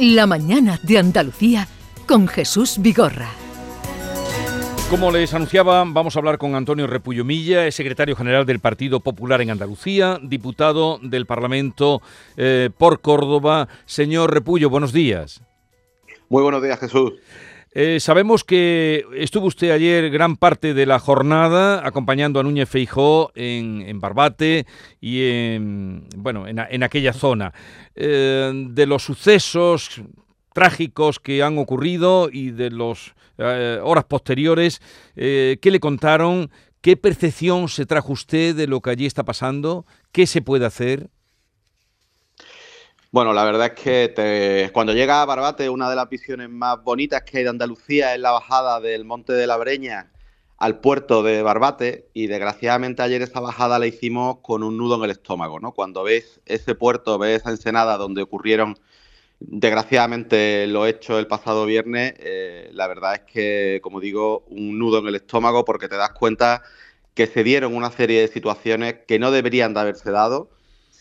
La mañana de Andalucía con Jesús Vigorra. Como les anunciaba, vamos a hablar con Antonio Repullo Milla, es secretario general del Partido Popular en Andalucía, diputado del Parlamento eh, por Córdoba. Señor Repullo, buenos días. Muy buenos días, Jesús. Eh, sabemos que estuvo usted ayer gran parte de la jornada acompañando a Núñez Feijó en, Barbate y en, bueno, en, aquella zona. Eh, de los sucesos trágicos que han ocurrido y de las eh, horas posteriores, ¿qué le contaron? ¿Qué percepción se trajo usted de lo que allí está pasando? ¿Qué se puede hacer? Bueno, la verdad es que cuando llega a Barbate, una de las visiones más bonitas que hay de Andalucía es la bajada del Monte de la Breña al puerto de Barbate y desgraciadamente ayer esa bajada la hicimos con un nudo en el estómago, ¿no? Cuando ves ese puerto, ves esa ensenada donde ocurrieron desgraciadamente lo hecho el pasado viernes, eh, la verdad es que, como digo, un nudo en el estómago porque te das cuenta que se dieron una serie de situaciones que no deberían de haberse dado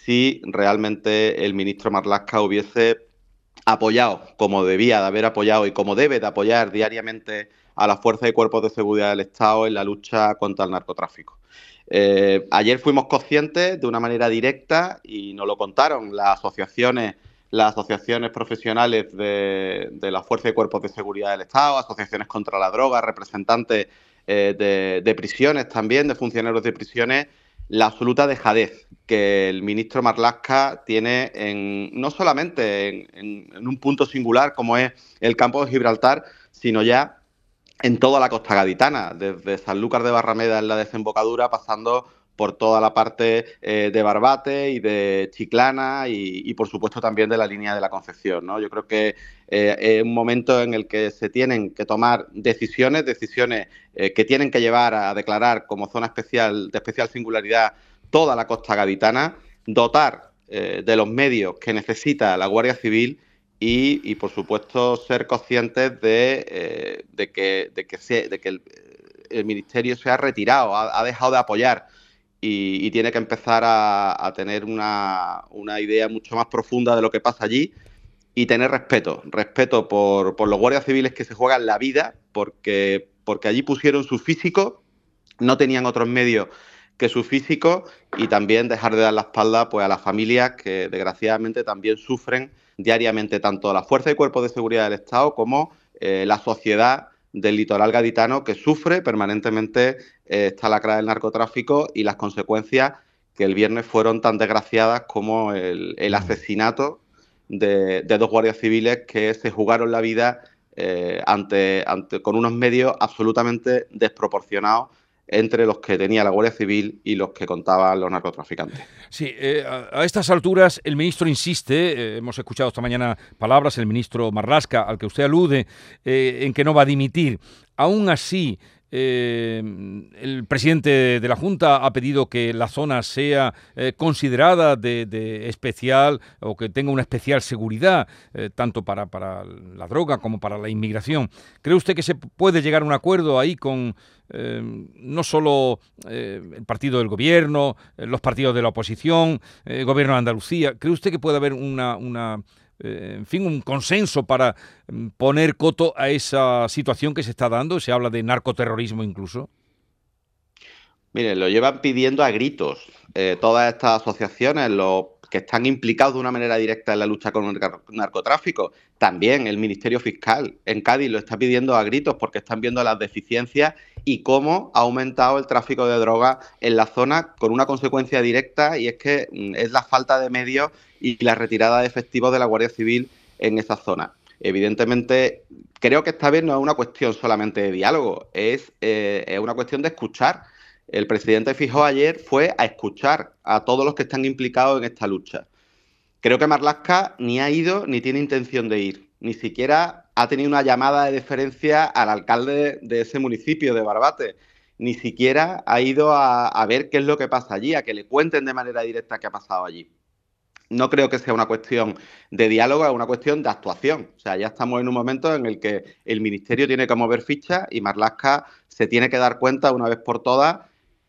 si realmente el ministro Marlasca hubiese apoyado, como debía de haber apoyado y como debe de apoyar diariamente a las fuerzas y cuerpos de seguridad del Estado en la lucha contra el narcotráfico. Eh, ayer fuimos conscientes de una manera directa y nos lo contaron las asociaciones, las asociaciones profesionales de, las fuerzas y cuerpos de seguridad del Estado, asociaciones contra la droga, representantes eh, de prisiones también, de funcionarios de prisiones, la absoluta dejadez que el ministro Marlasca tiene en, no solamente en, un punto singular como es el campo de Gibraltar, sino ya en toda la costa gaditana, desde Sanlúcar de Barrameda en la desembocadura, pasando por toda la parte eh, de Barbate y de Chiclana y, por supuesto también de la línea de la Concepción. ¿no? Yo creo que eh, es un momento en el que se tienen que tomar decisiones, decisiones eh, que tienen que llevar a declarar como zona especial de especial singularidad toda la costa gaditana, dotar de los medios que necesita la Guardia Civil y, por supuesto ser conscientes de, que, el, Ministerio se ha retirado, ha dejado de apoyar y, tiene que empezar a, tener una, idea mucho más profunda de lo que pasa allí y tener respeto, respeto por, los guardias civiles que se juegan la vida, porque, porque allí pusieron su físico, no tenían otros medios que su físico y también dejar de dar la espalda pues, a las familias que desgraciadamente también sufren diariamente tanto la fuerza y cuerpos de seguridad del Estado como eh, la sociedad del litoral gaditano que sufre permanentemente eh, esta lacra del narcotráfico y las consecuencias que el viernes fueron tan desgraciadas como el, mm. asesinato de, dos guardias civiles que se jugaron la vida eh, ante, ante, con unos medios absolutamente desproporcionados entre los que tenía la Guardia Civil y los que contaban los narcotraficantes. Sí, eh, a, estas alturas el ministro insiste, eh, hemos escuchado esta mañana palabras, el ministro Marlasca, al que usted alude, eh, en que no va a dimitir. Aún así, eh, el presidente de la Junta ha pedido que la zona sea eh, considerada de, especial o que tenga una especial seguridad, eh, tanto para, para, la droga como para la inmigración. ¿Cree usted que se puede llegar a un acuerdo ahí con no solo el partido del gobierno, los partidos de la oposición, el gobierno de Andalucía? ¿Cree usted que puede haber una, una eh, en fin, un consenso para mm, poner coto a esa situación que se está dando? Se habla de narcoterrorismo incluso. Mire, lo llevan pidiendo a gritos eh, todas estas asociaciones, los que están implicados de una manera directa en la lucha con el narcotráfico. También el Ministerio Fiscal en Cádiz lo está pidiendo a gritos porque están viendo las deficiencias y cómo ha aumentado el tráfico de drogas en la zona con una consecuencia directa y es que mm, es la falta de medios y la retirada de efectivos de la Guardia Civil en esa zona. Evidentemente, creo que esta vez no es una cuestión solamente de diálogo, es, eh, es una cuestión de escuchar el presidente Fijó ayer fue a escuchar a todos los que están implicados en esta lucha. Creo que Marlasca ni ha ido ni tiene intención de ir. Ni siquiera ha tenido una llamada de deferencia al alcalde de ese municipio de Barbate. Ni siquiera ha ido a, ver qué es lo que pasa allí, a que le cuenten de manera directa qué ha pasado allí. No creo que sea una cuestión de diálogo, es una cuestión de actuación. O sea, ya estamos en un momento en el que el ministerio tiene que mover fichas y Marlasca se tiene que dar cuenta una vez por todas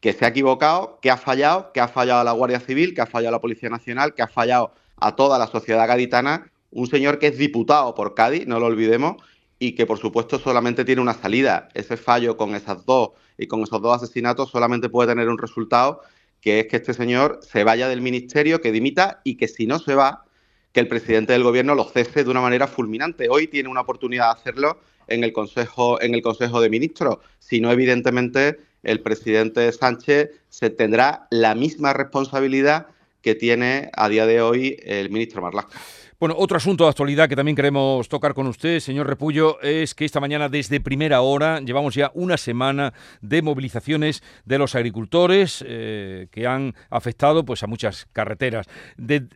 que se ha equivocado, que ha fallado, que ha fallado a la Guardia Civil, que ha fallado a la Policía Nacional, que ha fallado a toda la sociedad gaditana un señor que es diputado por Cádiz, no lo olvidemos, y que por supuesto solamente tiene una salida. Ese fallo con esas dos y con esos dos asesinatos solamente puede tener un resultado, que es que este señor se vaya del ministerio, que dimita y que si no se va, que el presidente del gobierno lo cese de una manera fulminante. Hoy tiene una oportunidad de hacerlo en el Consejo, en el Consejo de Ministros. Si no, evidentemente, el presidente Sánchez se tendrá la misma responsabilidad que tiene a día de hoy el ministro Marlasca. Bueno, otro asunto de actualidad que también queremos tocar con usted, señor Repullo, es que esta mañana desde primera hora llevamos ya una semana de movilizaciones de los agricultores eh, que han afectado pues a muchas carreteras.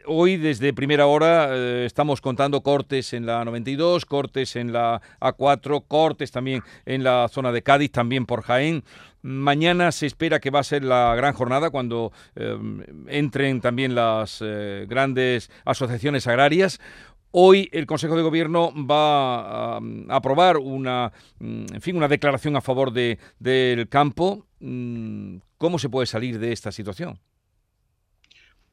hoy desde primera hora eh, estamos contando cortes en la 92, cortes en la A4, cortes también en la zona de Cádiz, también por Jaén. Mañana se espera que va a ser la gran jornada cuando eh, entren también las eh, grandes asociaciones agrarias. Hoy el Consejo de Gobierno va a, aprobar una, mm, en fin, una declaración a favor de, del campo. Mm, ¿Cómo se puede salir de esta situación?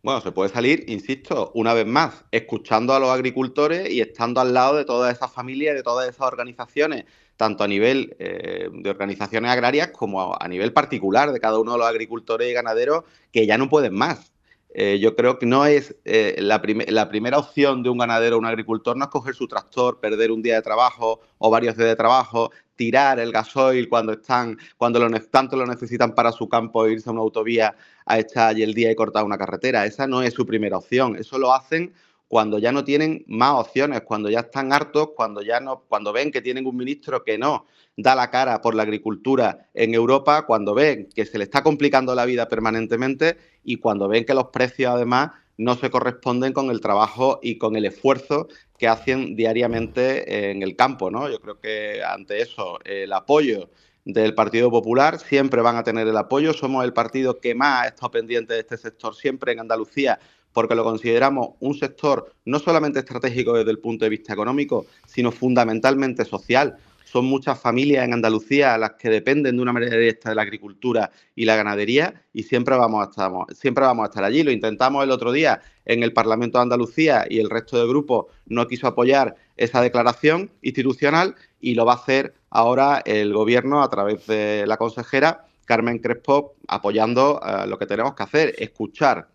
Bueno, se puede salir, insisto, una vez más, escuchando a los agricultores y estando al lado de todas esas familias, de todas esas organizaciones tanto a nivel eh, de organizaciones agrarias como a, nivel particular de cada uno de los agricultores y ganaderos que ya no pueden más. Eh, yo creo que no es eh, la, la, primera opción de un ganadero o un agricultor no es coger su tractor, perder un día de trabajo o varios días de trabajo, tirar el gasoil cuando están, cuando lo, tanto lo necesitan para su campo irse a una autovía a echar allí el día y cortar una carretera. Esa no es su primera opción. Eso lo hacen cuando ya no tienen más opciones, cuando ya están hartos, cuando ya no, cuando ven que tienen un ministro que no da la cara por la agricultura en Europa, cuando ven que se le está complicando la vida permanentemente y cuando ven que los precios además no se corresponden con el trabajo y con el esfuerzo que hacen diariamente en el campo, ¿no? Yo creo que ante eso el apoyo del Partido Popular siempre van a tener el apoyo. Somos el partido que más ha estado pendiente de este sector siempre en Andalucía porque lo consideramos un sector no solamente estratégico desde el punto de vista económico, sino fundamentalmente social. Son muchas familias en Andalucía las que dependen de una manera directa de la agricultura y la ganadería y siempre vamos a estar, siempre vamos a allí. Lo intentamos el otro día en el Parlamento de Andalucía y el resto del grupo no quiso apoyar esa declaración institucional y lo va a hacer ahora el Gobierno a través de la consejera Carmen Crespo apoyando eh, lo que tenemos que hacer, escuchar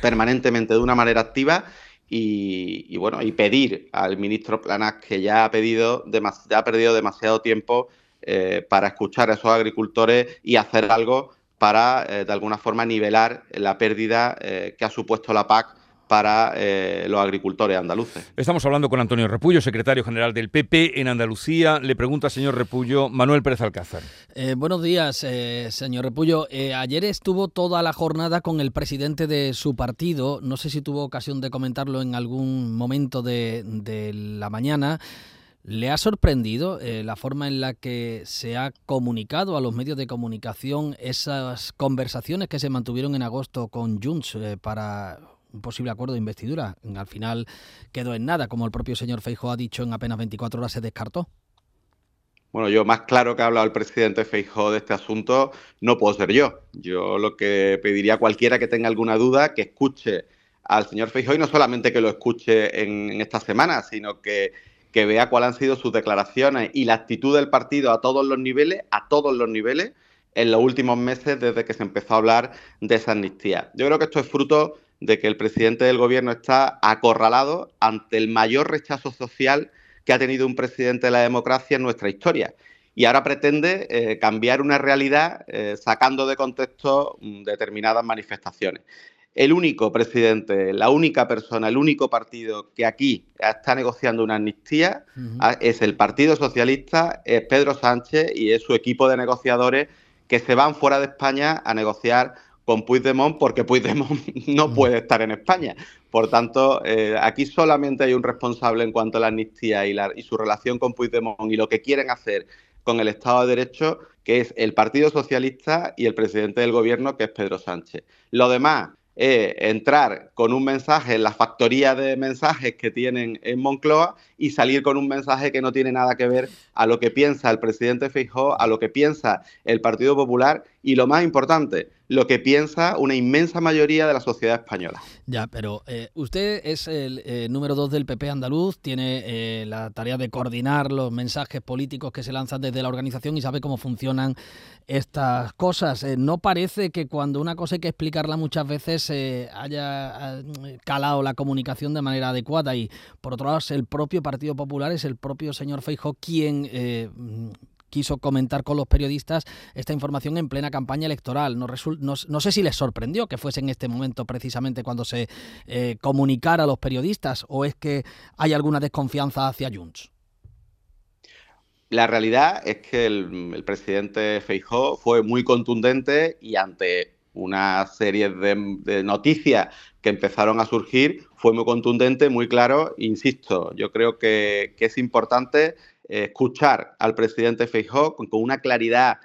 permanentemente de una manera activa y, bueno, y pedir al ministro Planas que ya ha pedido ya ha perdido demasiado tiempo eh, para escuchar a esos agricultores y hacer algo para eh, de alguna forma nivelar la pérdida eh, que ha supuesto la PAC para eh, los agricultores andaluces. Estamos hablando con Antonio Repullo, secretario general del PP en Andalucía. Le pregunta, señor Repullo, Manuel Pérez Alcázar. Eh, buenos días, eh, señor Repullo. ayer estuvo toda la jornada con el presidente de su partido. No sé si tuvo ocasión de comentarlo en algún momento de, de la mañana. ¿Le ha sorprendido la forma en la que se ha comunicado a los medios de comunicación esas conversaciones que se mantuvieron en agosto con Junts para un posible acuerdo de investidura. Al final quedó en nada, como el propio señor Feijóo ha dicho, en apenas 24 horas se descartó. Bueno, yo más claro que ha hablado el presidente Feijóo de este asunto no puedo ser yo. Yo lo que pediría a cualquiera que tenga alguna duda que escuche al señor Feijóo y no solamente que lo escuche en, esta semana, sino que, que vea cuáles han sido sus declaraciones y la actitud del partido a todos los niveles, a todos los niveles, en los últimos meses desde que se empezó a hablar de esa amnistía. Yo creo que esto es fruto de que el presidente del gobierno está acorralado ante el mayor rechazo social que ha tenido un presidente de la democracia en nuestra historia. Y ahora pretende eh, cambiar una realidad eh, sacando de contexto mm, determinadas manifestaciones. El único presidente, la única persona, el único partido que aquí está negociando una amnistía ah, es el Partido Socialista, es Pedro Sánchez y es su equipo de negociadores que se van fuera de España a negociar con Puigdemont porque Puigdemont no mm. puede estar en España. Por tanto, eh, aquí solamente hay un responsable en cuanto a la amnistía y, la, y su relación con Puigdemont y lo que quieren hacer con el Estado de Derecho, que es el Partido Socialista y el presidente del Gobierno, que es Pedro Sánchez. Lo demás es entrar con un mensaje en la factoría de mensajes que tienen en Moncloa y salir con un mensaje que no tiene nada que ver a lo que piensa el presidente Feijóo, a lo que piensa el Partido Popular y lo más importante, lo que piensa una inmensa mayoría de la sociedad española. Ya, pero eh, usted es el eh, número dos del PP andaluz, tiene eh, la tarea de coordinar los mensajes políticos que se lanzan desde la organización y sabe cómo funcionan estas cosas. ¿No parece que cuando una cosa hay que explicarla muchas veces haya calado la comunicación de manera adecuada y por otro lado el propio Partido Popular, es el propio señor Feijóo quien quiso comentar con los periodistas esta información en plena campaña electoral. No, sé si les sorprendió que fuese en este momento precisamente cuando se eh, comunicara a los periodistas o es que hay alguna desconfianza hacia Junts. La realidad es que el, presidente Feijó fue muy contundente y ante una serie de, noticias que empezaron a surgir, fue muy contundente, muy claro. Insisto, yo creo que es importante escuchar al presidente Feijóo con, una claridad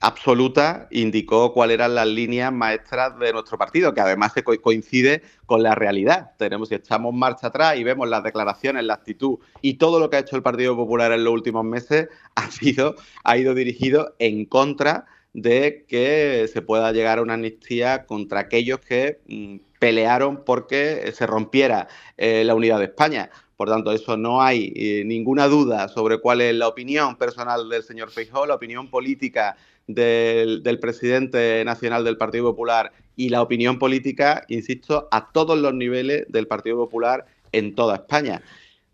absoluta indicó cuáles eran las líneas maestras de nuestro partido, que además se coincide con la realidad. Tenemos, si echamos marcha atrás y vemos las declaraciones, la actitud y todo lo que ha hecho el Partido Popular en los últimos meses ha sido, ha ido dirigido en contra de que se pueda llegar a una amnistía contra aquellos que mm, pelearon porque se rompiera eh, la unidad de España. Por tanto, eso no hay eh, ninguna duda sobre cuál es la opinión personal del señor Feijóo, la opinión política del, presidente nacional del Partido Popular y la opinión política, insisto, a todos los niveles del Partido Popular en toda España.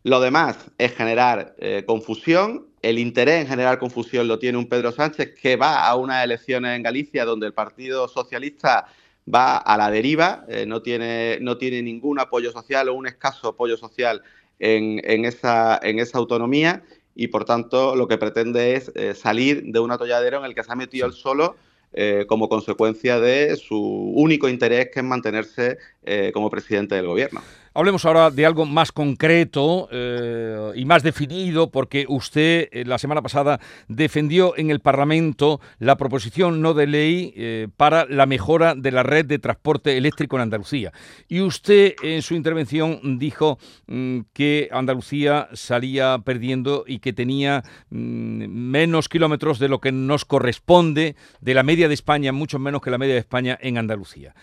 Lo demás es generar eh, confusión. El interés en generar confusión lo tiene un Pedro Sánchez que va a unas elecciones en Galicia donde el Partido Socialista va a la deriva, eh, no, tiene, no tiene ningún apoyo social o un escaso apoyo social en, esa, en esa autonomía y por tanto lo que pretende es eh, salir de un atolladero en el que se ha metido él solo eh, como consecuencia de su único interés que es mantenerse eh, como presidente del gobierno. Hablemos ahora de algo más concreto eh, y más definido, porque usted la semana pasada defendió en el Parlamento la proposición no de ley para la mejora de la red de transporte eléctrico en Andalucía. Y usted en su intervención dijo mm, que Andalucía salía perdiendo y que tenía mm, menos kilómetros de lo que nos corresponde de la media de España, mucho menos que la media de España en Andalucía.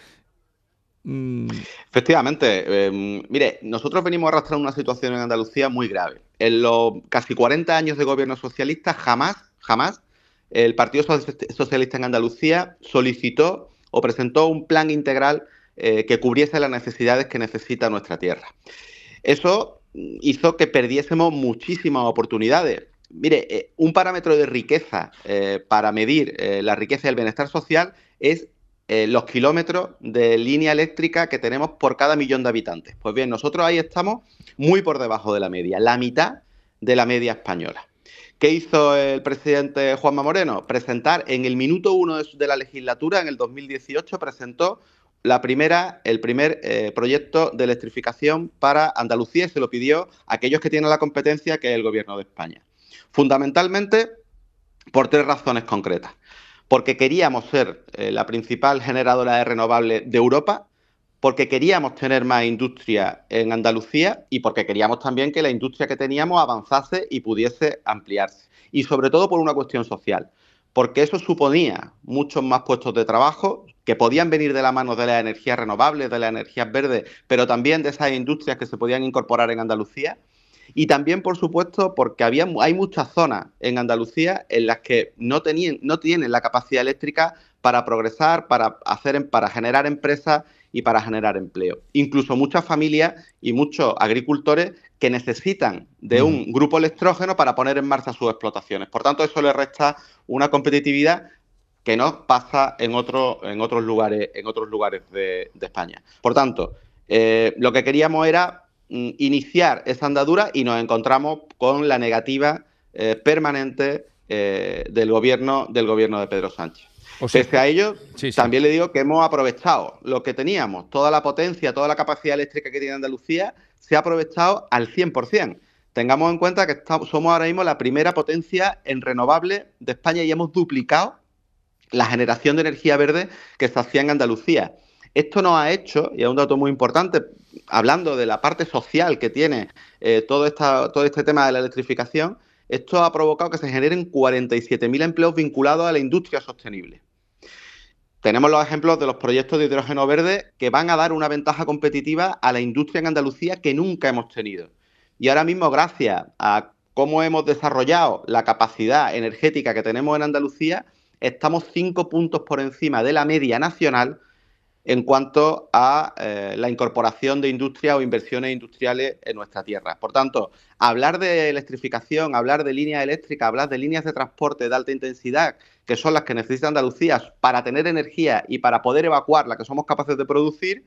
Mm. Efectivamente, em, mire, nosotros venimos arrastrando una situación en Andalucía muy grave. En los casi 40 años de gobierno socialista, jamás, jamás, el Partido Socialista en Andalucía solicitó o presentó un plan integral eh, que cubriese las necesidades que necesita nuestra tierra. Eso hizo que perdiésemos muchísimas oportunidades. Mire, eh, un parámetro de riqueza eh, para medir la riqueza y el bienestar social es eh, los kilómetros de línea eléctrica que tenemos por cada millón de habitantes. Pues bien, nosotros ahí estamos muy por debajo de la media, la mitad de la media española. ¿Qué hizo el presidente Juanma Moreno? Presentar en el minuto uno de, la legislatura, en el 2018, presentó la primera, el primer eh, proyecto de electrificación para Andalucía y se lo pidió a aquellos que tienen la competencia, que es el Gobierno de España. Fundamentalmente por tres razones concretas porque queríamos ser eh, la principal generadora de renovables de Europa, porque queríamos tener más industria en Andalucía y porque queríamos también que la industria que teníamos avanzase y pudiese ampliarse. Y sobre todo por una cuestión social, porque eso suponía muchos más puestos de trabajo que podían venir de la mano de las energías renovables, de las energías verdes, pero también de esas industrias que se podían incorporar en Andalucía y también, por supuesto, porque había, hay muchas zonas en Andalucía en las que no, tenían, no tienen la capacidad eléctrica para progresar, para, hacer, para generar empresas y para generar empleo. Incluso muchas familias y muchos agricultores que necesitan de un grupo electrógeno para poner en marcha sus explotaciones. Por tanto, eso le resta una competitividad que no pasa en, otro, en otros lugares, en otros lugares de, España. Por tanto, eh, lo que queríamos era Mm, iniciar esa andadura y nos encontramos con la negativa eh, permanente eh, del gobierno del gobierno de Pedro Sánchez. O Pese a ello, también le digo que hemos aprovechado lo que teníamos, toda la potencia, toda la capacidad eléctrica que tiene Andalucía, se ha aprovechado al 100%. Tengamos en cuenta que somos ahora mismo la primera potencia en renovable de España y hemos duplicado la generación de energía verde que se hacía en Andalucía. Esto nos ha hecho, y es un dato muy importante, hablando de la parte social que tiene eh, todo, esta, todo este tema de la electrificación, esto ha provocado que se generen 47.000 empleos vinculados a la industria sostenible. tenemos los ejemplos de los proyectos de hidrógeno verde que van a dar una ventaja competitiva a la industria en Andalucía que nunca hemos tenido. Y ahora mismo, gracias a cómo hemos desarrollado la capacidad energética que tenemos en Andalucía, estamos cinco puntos por encima de la media nacional en cuanto a eh, la incorporación de industria o inversiones industriales en nuestra tierra. Por tanto, hablar de electrificación, hablar de líneas eléctricas, hablar de líneas de transporte de alta intensidad, que son las que necesita Andalucía para tener energía y para poder evacuar la que somos capaces de producir,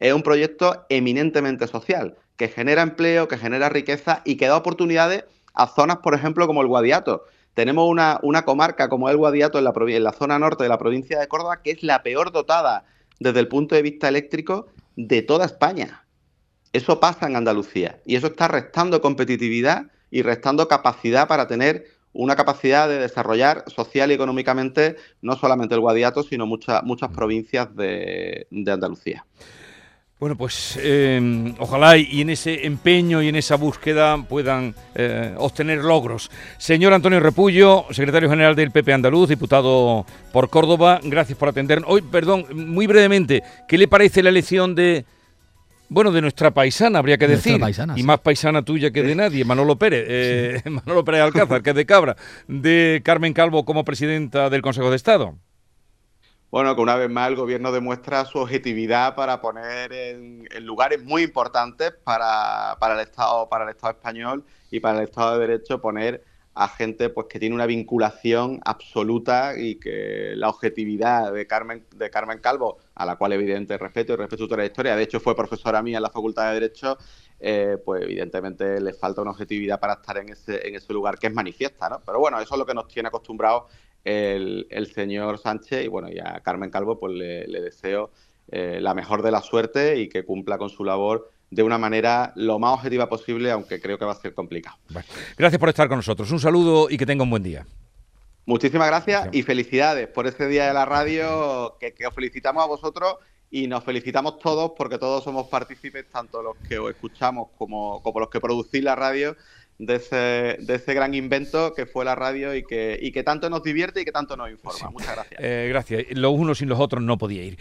es un proyecto eminentemente social, que genera empleo, que genera riqueza y que da oportunidades a zonas, por ejemplo, como el Guadiato. Tenemos una, comarca como el Guadiato en la, en la zona norte de la provincia de Córdoba, que es la peor dotada desde el punto de vista eléctrico de toda España. Eso pasa en Andalucía y eso está restando competitividad y restando capacidad para tener una capacidad de desarrollar social y económicamente no solamente el Guadiato, sino muchas muchas provincias de, Andalucía. Bueno, pues eh, ojalá y en ese empeño y en esa búsqueda puedan eh, obtener logros. Señor Antonio Repullo, secretario general del PP Andaluz, diputado por Córdoba, gracias por atendernos. Hoy, perdón, muy brevemente, ¿qué le parece la elección de, bueno, de nuestra paisana, habría que decir, y más paisana tuya que de nadie, Manolo Pérez, eh, Manolo Pérez Alcázar, que es de Cabra, de Carmen Calvo como presidenta del Consejo de Estado? Bueno, que una vez más el gobierno demuestra su objetividad para poner en, lugares muy importantes para, el Estado, para el Estado español y para el Estado de Derecho poner a gente pues que tiene una vinculación absoluta y que la objetividad de Carmen de Carmen Calvo, a la cual evidentemente respeto y respeto su trayectoria, de hecho fue profesora mía en la Facultad de Derecho, eh, pues evidentemente le falta una objetividad para estar en ese, en ese lugar que es manifiesta, ¿no? Pero bueno, eso es lo que nos tiene acostumbrados el, señor Sánchez y bueno, y a Carmen Calvo pues le, deseo eh, la mejor de la suerte y que cumpla con su labor de una manera lo más objetiva posible, aunque creo que va a ser complicado. gracias por estar con nosotros. Un saludo y que tenga un buen día. Muchísimas gracias y felicidades por este día de la radio, que, que os felicitamos a vosotros y nos felicitamos todos porque todos somos partícipes, tanto los que os escuchamos como, como los que producís la radio, de ese, de ese gran invento que fue la radio y que, y que tanto nos divierte y que tanto nos informa. Muchas gracias. Eh, gracias. Los unos sin los otros no podía ir.